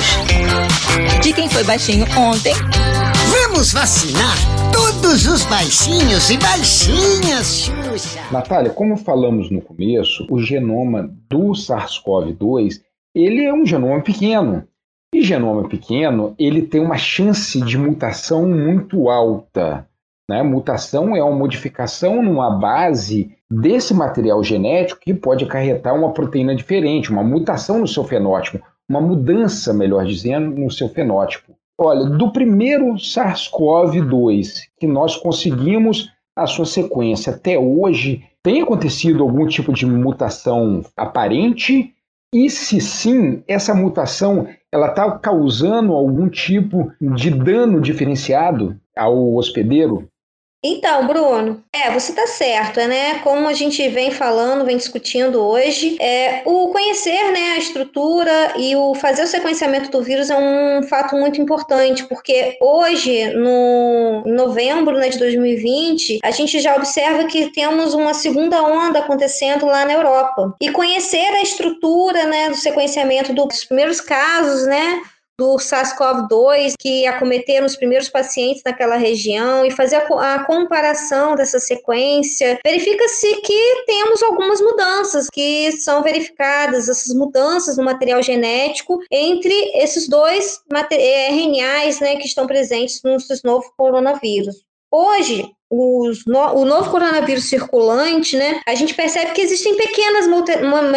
De quem foi baixinho ontem. Vamos vacinar todos os baixinhos e baixinhas, Xuxa. Natália, como falamos no começo, o genoma do SARS-CoV-2 ele é um genoma pequeno. E genoma pequeno, ele tem uma chance de mutação muito alta. Né? Mutação é uma modificação numa base desse material genético que pode acarretar uma proteína diferente, uma mutação no seu fenótipo, uma mudança, melhor dizendo, no seu fenótipo. Olha, do primeiro SARS-CoV-2 que nós conseguimos a sua sequência até hoje, tem acontecido algum tipo de mutação aparente? E se sim, essa mutação ela está causando algum tipo de dano diferenciado ao hospedeiro? Então, Bruno, é, você está certo, né? Como a gente vem falando, vem discutindo hoje, é, o conhecer né, a estrutura e o fazer o sequenciamento do vírus é um fato muito importante, porque hoje, no novembro né, de 2020, a gente já observa que temos uma segunda onda acontecendo lá na Europa. E conhecer a estrutura né, do sequenciamento dos primeiros casos, né? Do SARS-CoV-2 que acometeram os primeiros pacientes naquela região e fazer a, a comparação dessa sequência, verifica-se que temos algumas mudanças que são verificadas, essas mudanças no material genético entre esses dois RNAs né, que estão presentes no novo coronavírus. Hoje, no, o novo coronavírus circulante, né, a gente percebe que existem pequenas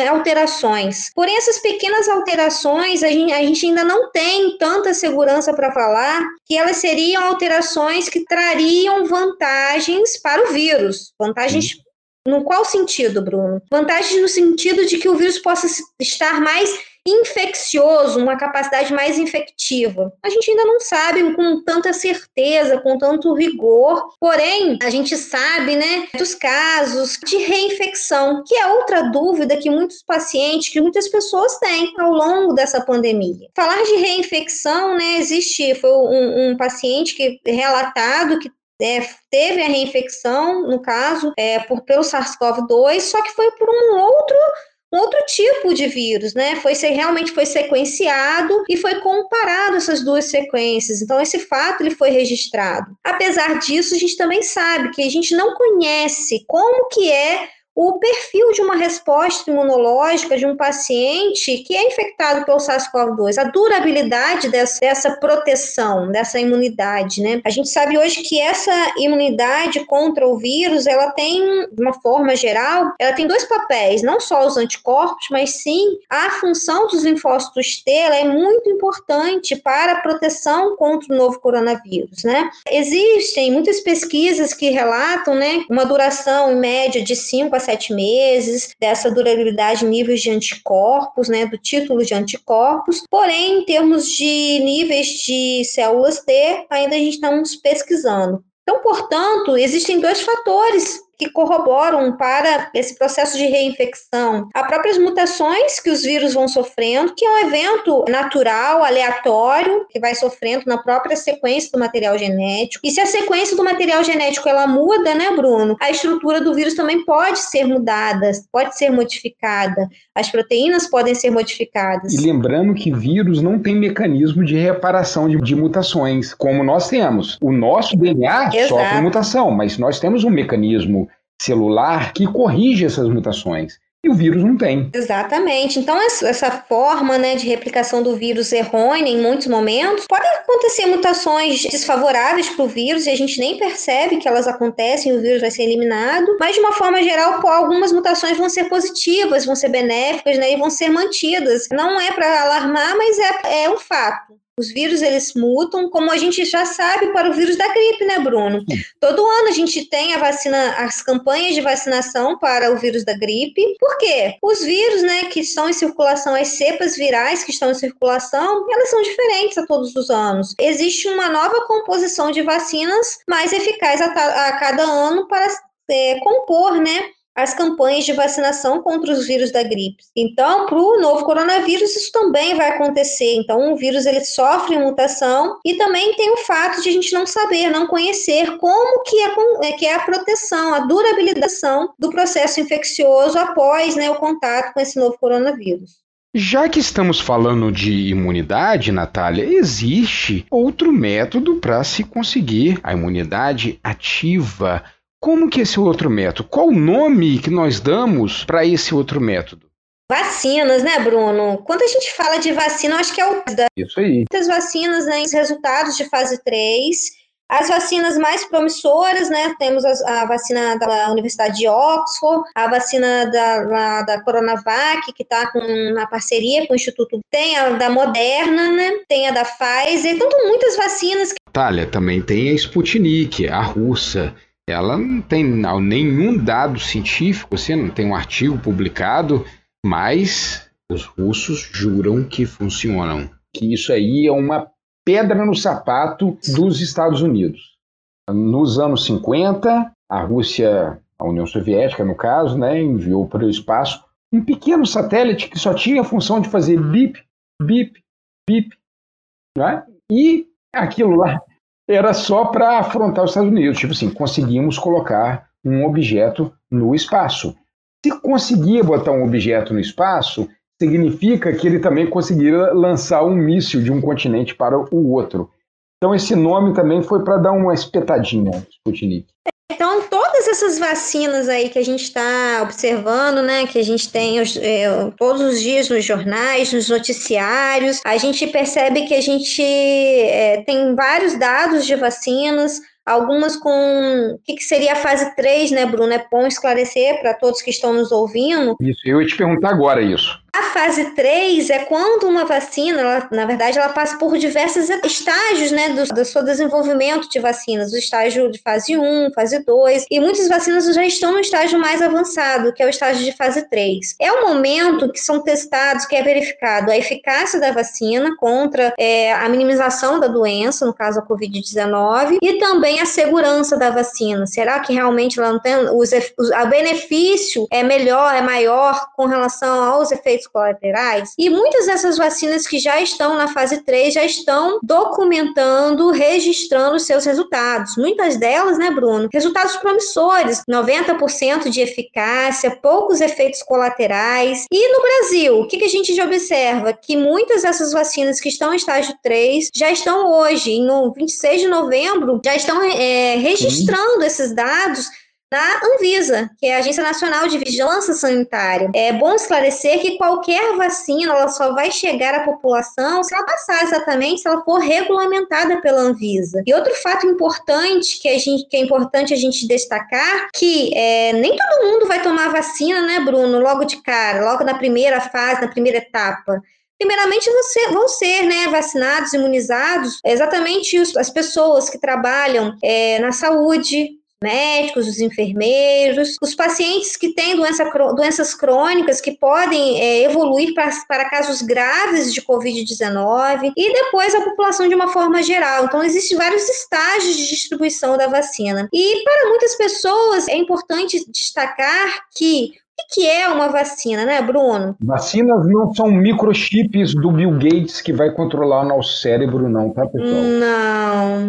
alterações. Porém, essas pequenas alterações, a gente, a gente ainda não tem tanta segurança para falar que elas seriam alterações que trariam vantagens para o vírus. Vantagens no qual sentido, Bruno? Vantagens no sentido de que o vírus possa estar mais infeccioso, uma capacidade mais infectiva. A gente ainda não sabe com tanta certeza, com tanto rigor, porém, a gente sabe, né, dos casos de reinfecção, que é outra dúvida que muitos pacientes, que muitas pessoas têm ao longo dessa pandemia. Falar de reinfecção, né, existe, foi um, um paciente que relatado que é, teve a reinfecção, no caso, é, por, pelo SARS-CoV-2, só que foi por um outro outro tipo de vírus, né? Foi realmente foi sequenciado e foi comparado essas duas sequências. Então esse fato ele foi registrado. Apesar disso, a gente também sabe que a gente não conhece como que é o perfil de uma resposta imunológica de um paciente que é infectado pelo SARS-CoV-2, a durabilidade dessa, dessa proteção, dessa imunidade, né? A gente sabe hoje que essa imunidade contra o vírus, ela tem, de uma forma geral, ela tem dois papéis, não só os anticorpos, mas sim a função dos linfócitos T, ela é muito importante para a proteção contra o novo coronavírus, né? Existem muitas pesquisas que relatam, né, uma duração em média de 5 a sete meses, dessa durabilidade níveis de anticorpos, né, do título de anticorpos. Porém, em termos de níveis de células T, ainda a gente estamos pesquisando. Então, portanto, existem dois fatores que corroboram para esse processo de reinfecção. Há próprias mutações que os vírus vão sofrendo, que é um evento natural, aleatório, que vai sofrendo na própria sequência do material genético. E se a sequência do material genético ela muda, né, Bruno? A estrutura do vírus também pode ser mudada, pode ser modificada. As proteínas podem ser modificadas. E lembrando que vírus não tem mecanismo de reparação de, de mutações, como nós temos. O nosso DNA Exato. sofre mutação, mas nós temos um mecanismo celular que corrige essas mutações. E o vírus não tem. Exatamente. Então, essa forma né, de replicação do vírus errônea, em muitos momentos, podem acontecer mutações desfavoráveis para o vírus e a gente nem percebe que elas acontecem o vírus vai ser eliminado. Mas, de uma forma geral, algumas mutações vão ser positivas, vão ser benéficas né, e vão ser mantidas. Não é para alarmar, mas é, é um fato. Os vírus eles mutam, como a gente já sabe para o vírus da gripe, né, Bruno? Todo ano a gente tem a vacina, as campanhas de vacinação para o vírus da gripe. Por quê? Os vírus, né, que estão em circulação, as cepas virais que estão em circulação, elas são diferentes a todos os anos. Existe uma nova composição de vacinas mais eficaz a, a cada ano para é, compor, né, as campanhas de vacinação contra os vírus da gripe. Então, para o novo coronavírus, isso também vai acontecer. Então, o vírus ele sofre mutação e também tem o fato de a gente não saber, não conhecer como que é, é que é a proteção, a durabilidade do processo infeccioso após né, o contato com esse novo coronavírus. Já que estamos falando de imunidade, Natália, existe outro método para se conseguir a imunidade ativa como que é esse outro método? Qual o nome que nós damos para esse outro método? Vacinas, né, Bruno? Quando a gente fala de vacina, eu acho que é o da... Isso aí. Muitas vacinas, né, os resultados de fase 3. As vacinas mais promissoras, né? Temos a, a vacina da Universidade de Oxford, a vacina da, da Coronavac, que está com uma parceria com o Instituto. Tem a da Moderna, né? Tem a da Pfizer. Então, muitas vacinas. Natália, também tem a Sputnik, a russa ela não tem nenhum dado científico, assim, não tem um artigo publicado, mas os russos juram que funcionam. Que isso aí é uma pedra no sapato dos Estados Unidos. Nos anos 50, a Rússia, a União Soviética no caso, né, enviou para o espaço um pequeno satélite que só tinha a função de fazer bip, bip, bip, né? e aquilo lá era só para afrontar os Estados Unidos. Tipo assim, conseguimos colocar um objeto no espaço. Se conseguia botar um objeto no espaço, significa que ele também conseguiria lançar um míssil de um continente para o outro. Então esse nome também foi para dar uma espetadinha, Sputnik. Então, todas essas vacinas aí que a gente está observando, né, que a gente tem é, todos os dias nos jornais, nos noticiários, a gente percebe que a gente é, tem vários dados de vacinas, algumas com o que, que, seria a fase 3, né, Bruno? É bom esclarecer para todos que estão nos ouvindo. Isso, eu ia te perguntar agora isso. A fase 3 é quando uma vacina, ela, na verdade, ela passa por diversos estágios, né, do, do seu desenvolvimento de vacinas, o estágio de fase 1, fase 2, e muitas vacinas já estão no estágio mais avançado, que é o estágio de fase 3. É o momento que são testados, que é verificado a eficácia da vacina contra é, a minimização da doença, no caso a Covid-19, e também a segurança da vacina. Será que realmente ela não tem, os, o benefício é melhor, é maior com relação aos efeitos efeitos colaterais. E muitas dessas vacinas que já estão na fase 3 já estão documentando, registrando seus resultados. Muitas delas, né, Bruno? Resultados promissores, 90% de eficácia, poucos efeitos colaterais. E no Brasil, o que, que a gente já observa? Que muitas dessas vacinas que estão em estágio 3 já estão hoje, no 26 de novembro, já estão é, registrando esses dados da Anvisa, que é a Agência Nacional de Vigilância Sanitária. É bom esclarecer que qualquer vacina ela só vai chegar à população se ela passar exatamente, se ela for regulamentada pela Anvisa. E outro fato importante que, a gente, que é importante a gente destacar que é, nem todo mundo vai tomar vacina, né, Bruno, logo de cara, logo na primeira fase, na primeira etapa primeiramente vão ser né, vacinados, imunizados, exatamente as pessoas que trabalham é, na saúde, médicos, os enfermeiros, os pacientes que têm doença, doenças crônicas que podem é, evoluir pra, para casos graves de Covid-19 e depois a população de uma forma geral. Então, existem vários estágios de distribuição da vacina. E para muitas pessoas é importante destacar que o que é uma vacina, né, Bruno? Vacinas não são microchips do Bill Gates que vai controlar o nosso cérebro, não, tá, pessoal? Não.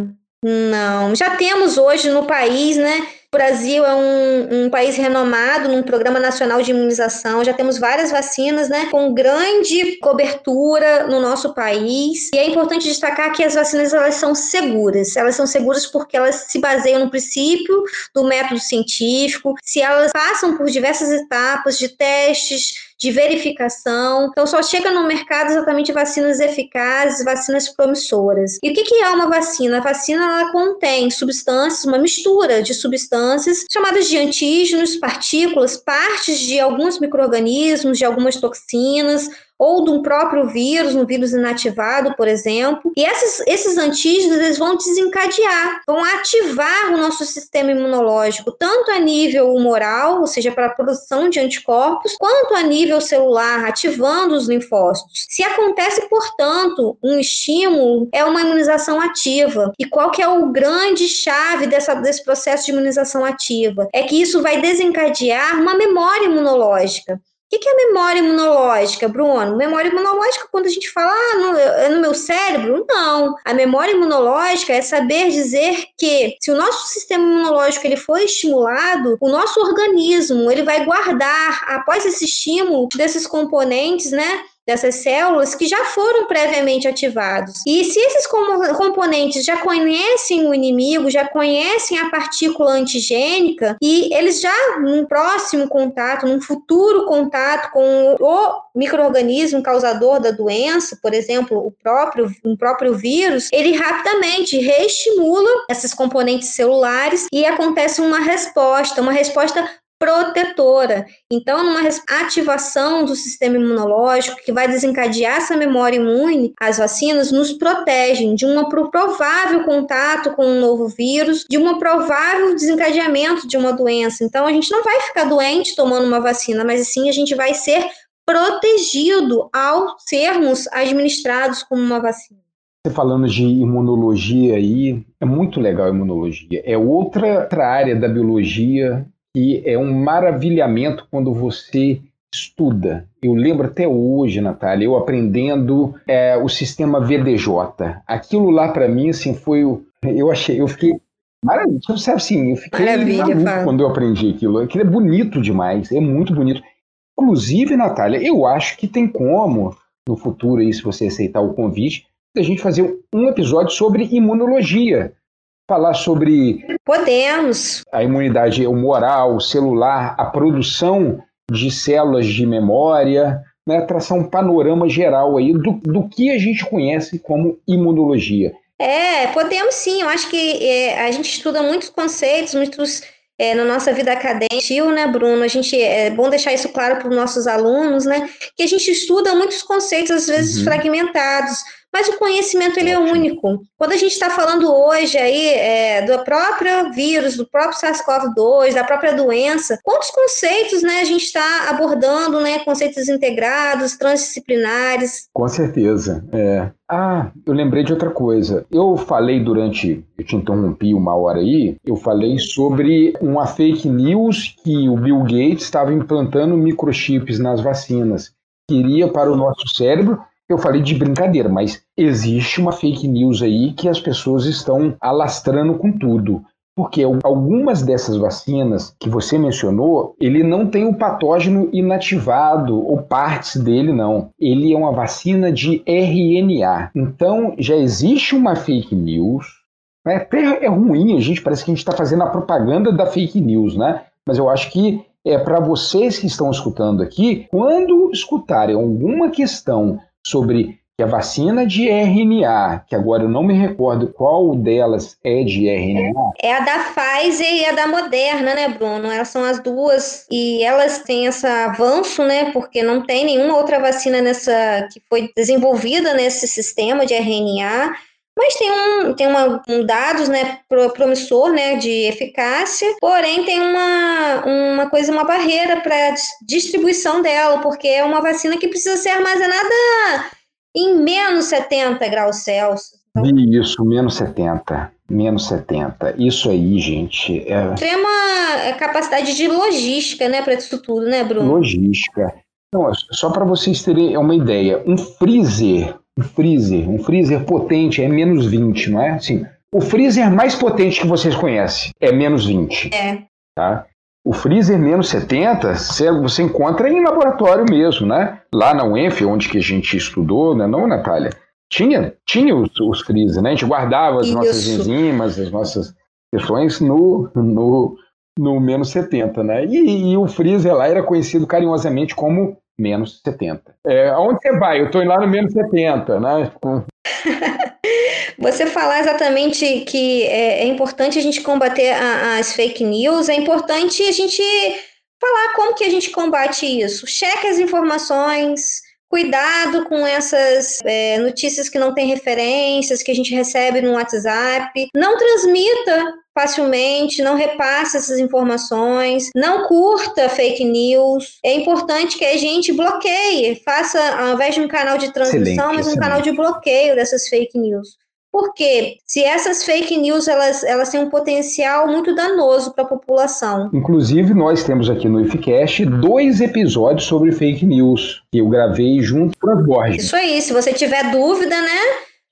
Não, já temos hoje no país, né? O Brasil é um, um, país renomado num programa nacional de imunização. Já temos várias vacinas, né, com grande cobertura no nosso país. E é importante destacar que as vacinas elas são seguras. Elas são seguras porque elas se baseiam no princípio do método científico. Se elas passam por diversas etapas de testes de verificação. Então, só chega no mercado exatamente vacinas eficazes, vacinas promissoras. E o que, é uma vacina? A vacina ela contém substâncias, uma mistura de substâncias chamadas de antígenos, partículas, partes de alguns micro-organismos, de algumas toxinas, ou de um próprio vírus, um vírus inativado, por exemplo. E esses, esses antígenos eles vão desencadear, vão ativar o nosso sistema imunológico, tanto a nível humoral, ou seja, para a produção de anticorpos, quanto a nível celular, ativando os linfócitos. Se acontece, portanto, um estímulo, é uma imunização ativa. E qual que é o grande chave dessa, desse processo de imunização ativa? É que isso vai desencadear uma memória imunológica. O que é memória imunológica, Bruno? Memória imunológica, quando a gente fala, ah, no, é no meu cérebro? Não. A memória imunológica é saber dizer que se o nosso sistema imunológico ele foi estimulado, o nosso organismo ele vai guardar, após esse estímulo, desses componentes, né? Dessas células que já foram previamente ativados. E se esses componentes já conhecem o inimigo, já conhecem a partícula antigênica e eles já num próximo contato, num futuro contato com o microorganismo causador da doença, por exemplo, o próprio um próprio vírus, ele rapidamente reestimula esses componentes celulares e acontece uma resposta, uma resposta protetora. Então, numa ativação do sistema imunológico que vai desencadear essa memória imune, as vacinas nos protegem de um provável contato com um novo vírus, de um provável desencadeamento de uma doença. Então, a gente não vai ficar doente tomando uma vacina, mas sim a gente vai ser protegido ao sermos administrados como uma vacina. Você falando de imunologia aí, é muito legal a imunologia. É outra, outra área da biologia e é um maravilhamento quando você estuda. Eu lembro até hoje, Natália, eu aprendendo é, o sistema VDJ. Aquilo lá para mim assim foi o eu achei, eu fiquei maravilhoso, tipo, sabe assim, eu fiquei Maravilha, quando eu aprendi aquilo. Aquilo é bonito demais, é muito bonito. Inclusive, Natália, eu acho que tem como no futuro aí, se você aceitar o convite, a gente fazer um episódio sobre imunologia falar sobre. Podemos. A imunidade humoral, celular, a produção de células de memória, né, traçar um panorama geral aí do, do que a gente conhece como imunologia. É, podemos sim. Eu acho que é, a gente estuda muitos conceitos, muitos é, na nossa vida acadêmica, né, Bruno? A gente é bom deixar isso claro para os nossos alunos, né? Que a gente estuda muitos conceitos às vezes uhum. fragmentados mas o conhecimento ele é único. Quando a gente está falando hoje aí é, do próprio vírus, do próprio SARS-CoV-2, da própria doença, quantos conceitos né, a gente está abordando, né, conceitos integrados, transdisciplinares? Com certeza. É. Ah, eu lembrei de outra coisa. Eu falei durante, eu te interrompi uma hora aí, eu falei sobre uma fake news que o Bill Gates estava implantando microchips nas vacinas. que iria para o nosso cérebro. Eu falei de brincadeira, mas existe uma fake news aí que as pessoas estão alastrando com tudo. Porque algumas dessas vacinas que você mencionou, ele não tem o patógeno inativado ou partes dele, não. Ele é uma vacina de RNA. Então já existe uma fake news. Né? Até é ruim, a gente parece que a gente está fazendo a propaganda da fake news, né? Mas eu acho que é para vocês que estão escutando aqui, quando escutarem alguma questão sobre que a vacina de RNA, que agora eu não me recordo qual delas é de RNA. É a da Pfizer e a da Moderna, né, Bruno? Elas são as duas e elas têm esse avanço, né? Porque não tem nenhuma outra vacina nessa que foi desenvolvida nesse sistema de RNA. Mas tem um, tem uma, um dados né, promissor né, de eficácia, porém tem uma, uma coisa, uma barreira para distribuição dela, porque é uma vacina que precisa ser armazenada em menos 70 graus Celsius. Então, Isso, menos 70. Menos 70. Isso aí, gente. É... Extrema é, capacidade de logística, né, para isso tudo, né, Bruno? Logística. Não, só para vocês terem uma ideia, um freezer, um freezer, um freezer potente é menos 20, não é? Assim, o freezer mais potente que vocês conhecem é menos 20. É. Tá? O freezer menos 70 você encontra em laboratório mesmo, né? Lá na UENF, onde que a gente estudou, né? não, Natália? Tinha, tinha os, os freezer, né? A gente guardava as Isso. nossas enzimas, as nossas questões no, no, no menos 70, né? E, e, o freezer lá era conhecido carinhosamente como menos 70. É, aonde você vai? Eu estou lá no menos 70, né? Você falar exatamente que é, é importante a gente combater a, as fake news, é importante a gente falar como que a gente combate isso. Cheque as informações, cuidado com essas é, notícias que não têm referências, que a gente recebe no WhatsApp. Não transmita facilmente, não repasse essas informações, não curta fake news. É importante que a gente bloqueie, faça, ao invés de um canal de transmissão, mas um excelente. canal de bloqueio dessas fake news. Porque se essas fake news elas, elas têm um potencial muito danoso para a população. Inclusive, nós temos aqui no IFCast dois episódios sobre fake news que eu gravei junto com as Borges. Isso aí, se você tiver dúvida, né?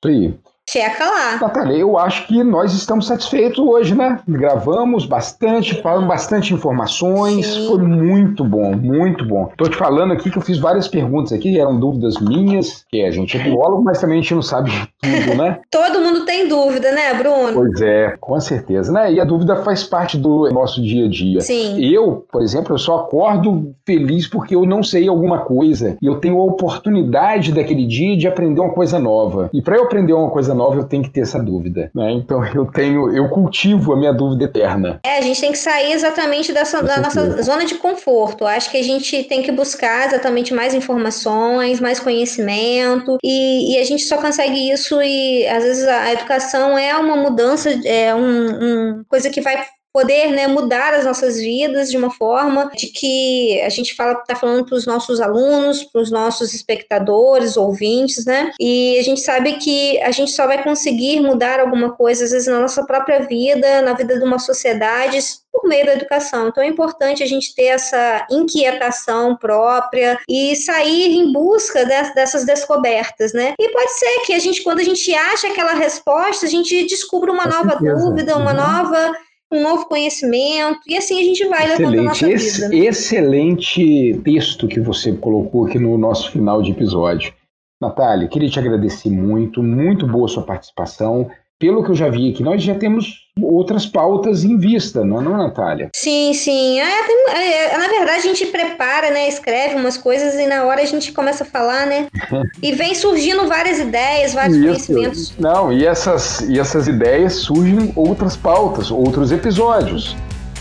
Isso aí. Checa lá. Natália, eu acho que nós estamos satisfeitos hoje, né? Gravamos bastante, falamos bastante informações. Sim. Foi muito bom, muito bom. Tô te falando aqui que eu fiz várias perguntas aqui, eram dúvidas minhas, que a gente é biólogo, mas também a gente não sabe de tudo, né? Todo mundo tem dúvida, né, Bruno? Pois é, com certeza, né? E a dúvida faz parte do nosso dia a dia. Sim. Eu, por exemplo, eu só acordo feliz porque eu não sei alguma coisa e eu tenho a oportunidade daquele dia de aprender uma coisa nova. E para eu aprender uma coisa nova, eu tenho que ter essa dúvida, né? Então eu tenho, eu cultivo a minha dúvida eterna. É, a gente tem que sair exatamente dessa, da nossa zona de conforto. Acho que a gente tem que buscar exatamente mais informações, mais conhecimento, e, e a gente só consegue isso e às vezes a educação é uma mudança, é um, um coisa que vai poder né, mudar as nossas vidas de uma forma de que a gente fala está falando para os nossos alunos, para os nossos espectadores, ouvintes, né? E a gente sabe que a gente só vai conseguir mudar alguma coisa às vezes na nossa própria vida, na vida de uma sociedade por meio da educação. Então é importante a gente ter essa inquietação própria e sair em busca dessas descobertas, né? E pode ser que a gente, quando a gente acha aquela resposta, a gente descubra uma Com nova certeza. dúvida, uma uhum. nova um novo conhecimento, e assim a gente vai levando a nossa vida. Excelente texto que você colocou aqui no nosso final de episódio. Natália, queria te agradecer muito, muito boa sua participação pelo que eu já vi aqui, nós já temos outras pautas em vista, não é, não, Natália? Sim, sim. É, tem, é, na verdade, a gente prepara, né? Escreve umas coisas e na hora a gente começa a falar, né? e vem surgindo várias ideias, vários Isso. conhecimentos. Não, e essas, e essas ideias surgem outras pautas, outros episódios.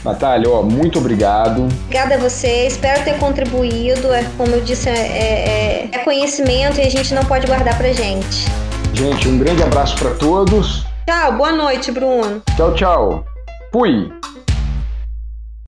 Natália, ó, muito obrigado. Obrigada a você, espero ter contribuído. É, como eu disse, é, é, é conhecimento e a gente não pode guardar pra gente. Gente, um grande abraço para todos. Tchau, boa noite, Bruno. Tchau, tchau. Fui.